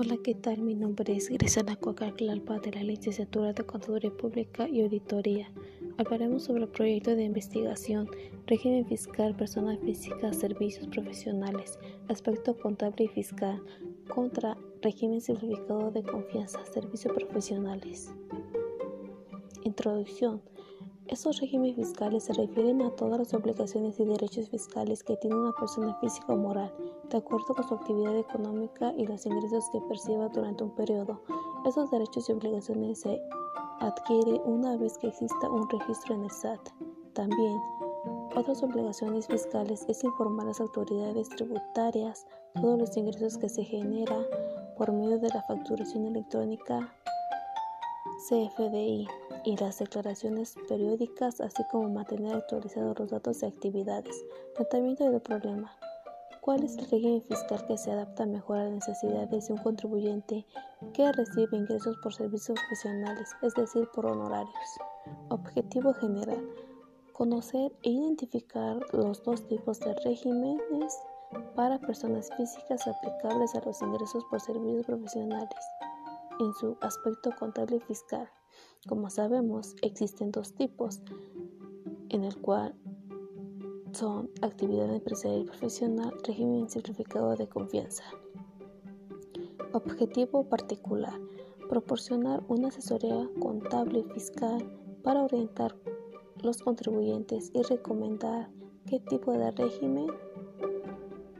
Hola, ¿qué tal? Mi nombre es Grisana Coacalpa de la Licenciatura de Contaduría Pública y Auditoría. Hablaremos sobre el proyecto de investigación, régimen fiscal, persona física, servicios profesionales, aspecto contable y fiscal, contra régimen simplificado de confianza, servicios profesionales. Introducción. Estos regímenes fiscales se refieren a todas las obligaciones y derechos fiscales que tiene una persona física o moral, de acuerdo con su actividad económica y los ingresos que perciba durante un periodo. Esos derechos y obligaciones se adquieren una vez que exista un registro en el SAT. También, otras obligaciones fiscales es informar a las autoridades tributarias todos los ingresos que se generan por medio de la facturación electrónica CFDI y las declaraciones periódicas, así como mantener actualizados los datos de actividades. Tratamiento del problema. ¿Cuál es el régimen fiscal que se adapta mejor a las necesidades de un contribuyente que recibe ingresos por servicios profesionales, es decir, por honorarios? Objetivo general. Conocer e identificar los dos tipos de regímenes para personas físicas aplicables a los ingresos por servicios profesionales en su aspecto contable y fiscal. Como sabemos, existen dos tipos, en el cual son actividad empresarial profesional, régimen simplificado de confianza. Objetivo particular, proporcionar una asesoría contable y fiscal para orientar los contribuyentes y recomendar qué tipo de régimen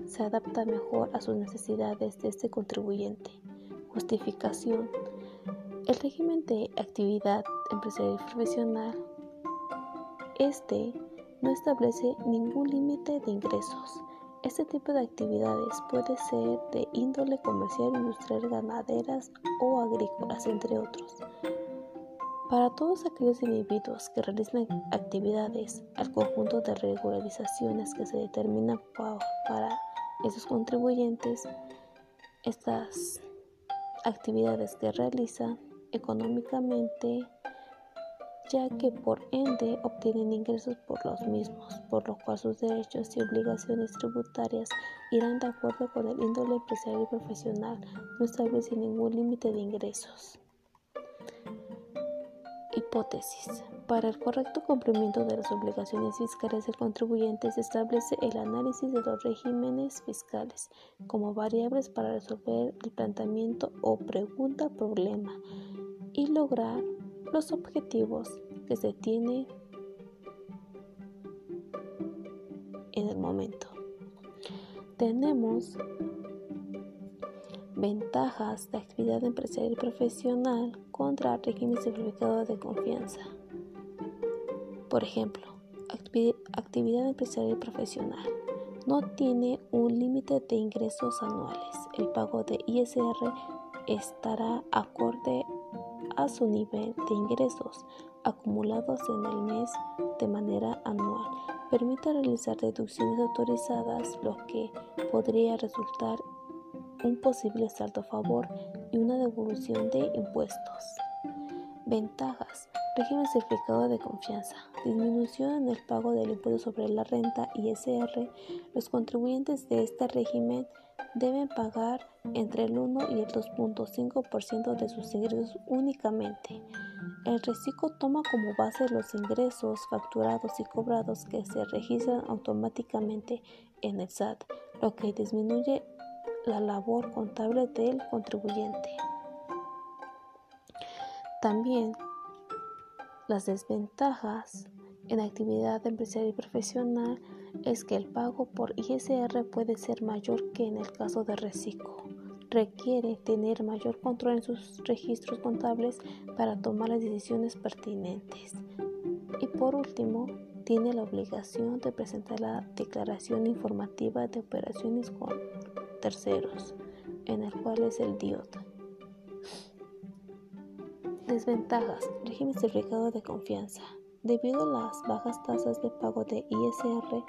se adapta mejor a sus necesidades de este contribuyente. Justificación. El régimen de actividad empresarial profesional, este no establece ningún límite de ingresos. Este tipo de actividades puede ser de índole comercial, industrial, ganaderas o agrícolas, entre otros. Para todos aquellos individuos que realizan actividades al conjunto de regularizaciones que se determinan para esos contribuyentes, estas actividades que realizan económicamente ya que por ende obtienen ingresos por los mismos, por lo cual sus derechos y obligaciones tributarias irán de acuerdo con el índole empresarial y profesional, no establece ningún límite de ingresos. Hipótesis. Para el correcto cumplimiento de las obligaciones fiscales del contribuyente se establece el análisis de los regímenes fiscales como variables para resolver el planteamiento o pregunta-problema y lograr los objetivos que se tienen en el momento. Tenemos ventajas de actividad empresarial y profesional contra régimen simplificado de confianza. Por ejemplo, actividad empresarial y profesional no tiene un límite de ingresos anuales. El pago de ISR estará acorde a su nivel de ingresos acumulados en el mes de manera anual. Permite realizar deducciones autorizadas, lo que podría resultar un posible salto a favor y una devolución de impuestos. Ventajas. Régimen certificado de confianza. Disminución en el pago del impuesto sobre la renta ISR. Los contribuyentes de este régimen deben pagar entre el 1 y el 2.5% de sus ingresos únicamente. El reciclo toma como base los ingresos facturados y cobrados que se registran automáticamente en el SAT, lo que disminuye la labor contable del contribuyente. También las desventajas en actividad empresarial y profesional es que el pago por ISR puede ser mayor que en el caso de reciclo. Requiere tener mayor control en sus registros contables para tomar las decisiones pertinentes. Y por último, tiene la obligación de presentar la declaración informativa de operaciones con terceros, en el cual es el DIOT. Desventajas. Régimen certificado de confianza. Debido a las bajas tasas de pago de ISR,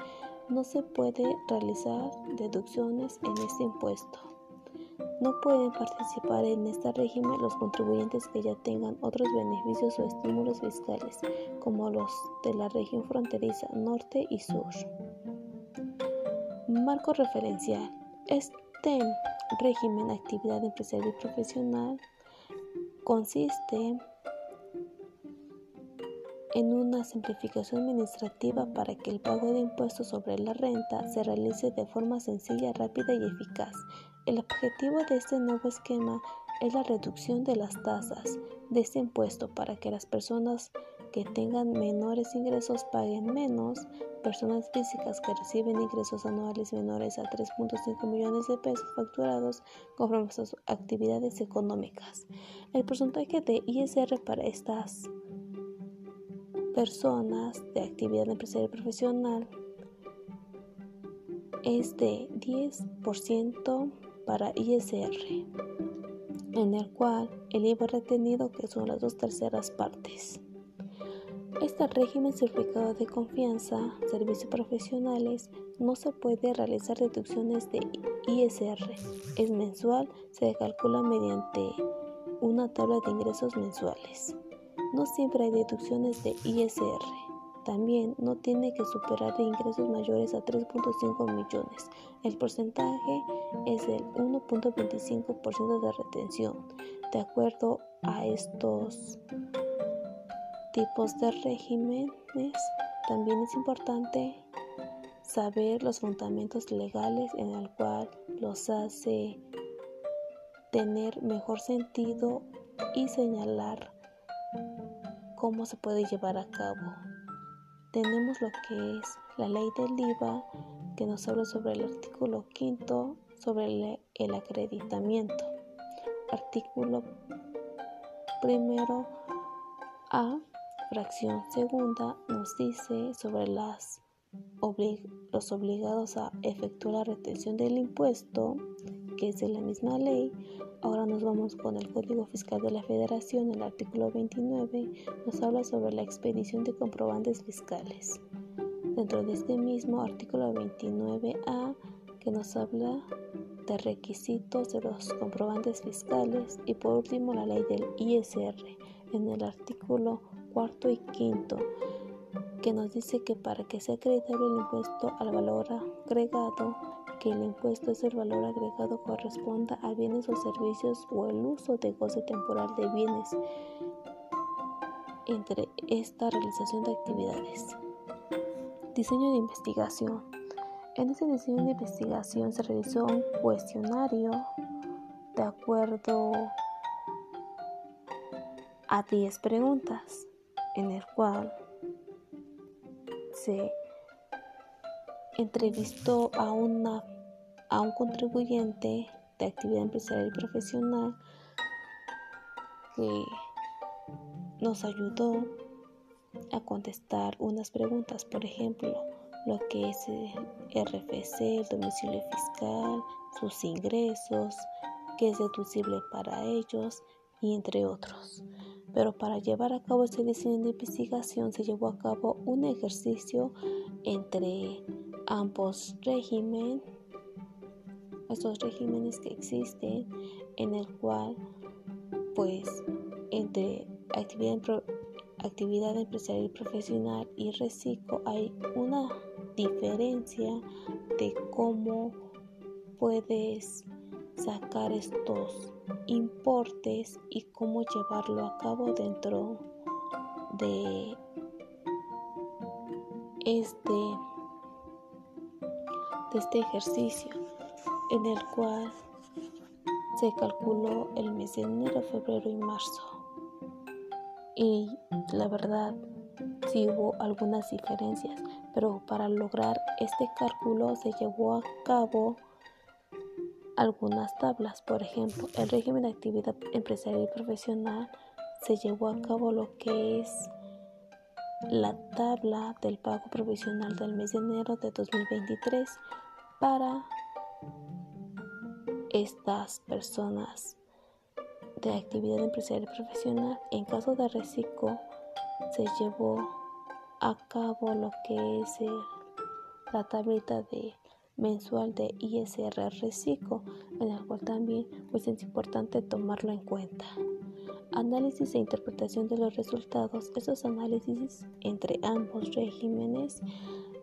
no se puede realizar deducciones en este impuesto. No pueden participar en este régimen los contribuyentes que ya tengan otros beneficios o estímulos fiscales, como los de la región fronteriza norte y sur. Marco referencial. Este régimen actividad empresarial y profesional consiste en una simplificación administrativa para que el pago de impuestos sobre la renta se realice de forma sencilla, rápida y eficaz. El objetivo de este nuevo esquema es la reducción de las tasas de este impuesto para que las personas que tengan menores ingresos paguen menos, personas físicas que reciben ingresos anuales menores a 3.5 millones de pesos facturados conforme sus actividades económicas. El porcentaje de ISR para estas personas de actividad empresarial profesional es de 10% para ISR, en el cual el IVA retenido que son las dos terceras partes. Este régimen certificado de confianza, servicios profesionales, no se puede realizar deducciones de ISR. Es mensual, se calcula mediante una tabla de ingresos mensuales. No siempre hay deducciones de ISR. También no tiene que superar de ingresos mayores a 3.5 millones. El porcentaje es el 1.25% de retención. De acuerdo a estos tipos de regímenes, también es importante saber los fundamentos legales en el cual los hace tener mejor sentido y señalar cómo se puede llevar a cabo. Tenemos lo que es la ley del IVA que nos habla sobre el artículo quinto sobre el, acreditamiento. Artículo primero A, fracción segunda, nos dice sobre los obligados a efectuar la retención del impuesto, que es de la misma ley, Ahora nos vamos con el Código Fiscal de la Federación. El artículo 29 nos habla sobre la expedición de comprobantes fiscales. Dentro de este mismo artículo 29A que nos habla de requisitos de los comprobantes fiscales y por último la ley del ISR en el artículo cuarto y quinto que nos dice que para que sea acreditable el impuesto al valor agregado que el impuesto es el valor agregado corresponda a bienes o servicios o el uso de goce temporal de bienes entre esta realización de actividades. Diseño de investigación. En este diseño de investigación se realizó un cuestionario de acuerdo a 10 preguntas, en el cual se entrevistó a, una, a un contribuyente de actividad empresarial y profesional que nos ayudó a contestar unas preguntas, por ejemplo, lo que es el RFC, el domicilio fiscal, sus ingresos, qué es deducible para ellos y entre otros. Pero para llevar a cabo este diseño de investigación se llevó a cabo un ejercicio entre ambos regímenes, estos regímenes que existen, en el cual, pues, entre actividad, empresarial y profesional y reciclo hay una diferencia de cómo puedes sacar estos importes y cómo llevarlo a cabo dentro de este este ejercicio en el cual se calculó el mes de enero, febrero y marzo. Y la verdad, sí hubo algunas diferencias, pero para lograr este cálculo se llevó a cabo algunas tablas. Por ejemplo, el régimen de actividad empresarial y profesional se llevó a cabo lo que es la tabla del pago provisional del mes de enero de 2023 para estas personas de actividad empresarial y profesional. En caso de reciclo, se llevó a cabo lo que es la tablita de mensual de ISR reciclo, en la cual también pues, es importante tomarlo en cuenta. Análisis e interpretación de los resultados. Esos análisis entre ambos regímenes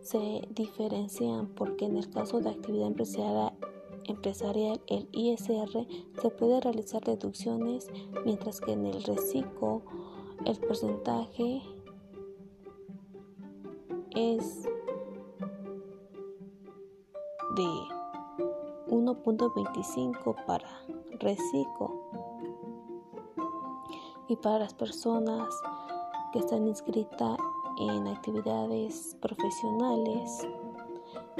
se diferencian porque en el caso de actividad empresarial, empresarial, el ISR, se puede realizar deducciones, mientras que en el reciclo el porcentaje es de 1.25 para reciclo y para las personas que están inscritas en actividades profesionales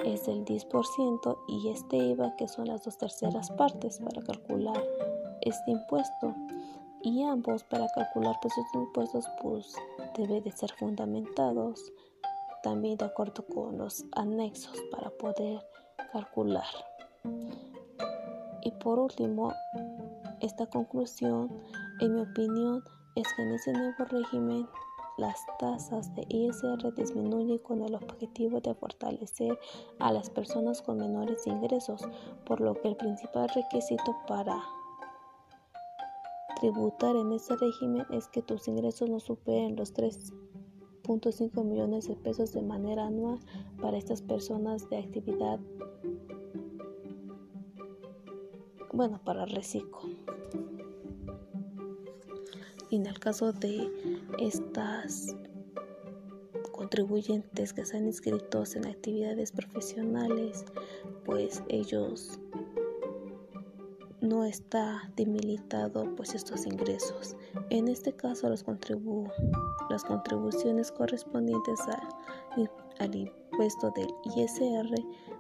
es del 10% y este IVA que son las dos terceras partes para calcular este impuesto y ambos para calcular pues estos impuestos pues debe de ser fundamentados también de acuerdo con los anexos para poder calcular. Y por último esta conclusión en mi opinión es que en ese nuevo régimen las tasas de ISR disminuyen con el objetivo de fortalecer a las personas con menores ingresos, por lo que el principal requisito para tributar en ese régimen es que tus ingresos no superen los 3.5 millones de pesos de manera anual para estas personas de actividad, bueno, para reciclo. Y en el caso de estas contribuyentes que están inscritos en actividades profesionales, pues ellos no está demilitado pues estos ingresos. En este caso los contribu las contribuciones correspondientes al impuesto del ISR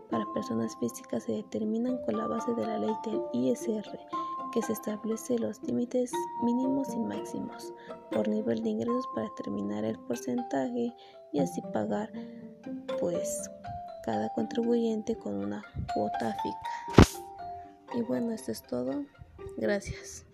para personas físicas se determinan con la base de la ley del ISR que se establece los límites mínimos y máximos por nivel de ingresos para determinar el porcentaje y así pagar pues cada contribuyente con una cuota fija. Y bueno, esto es todo. Gracias.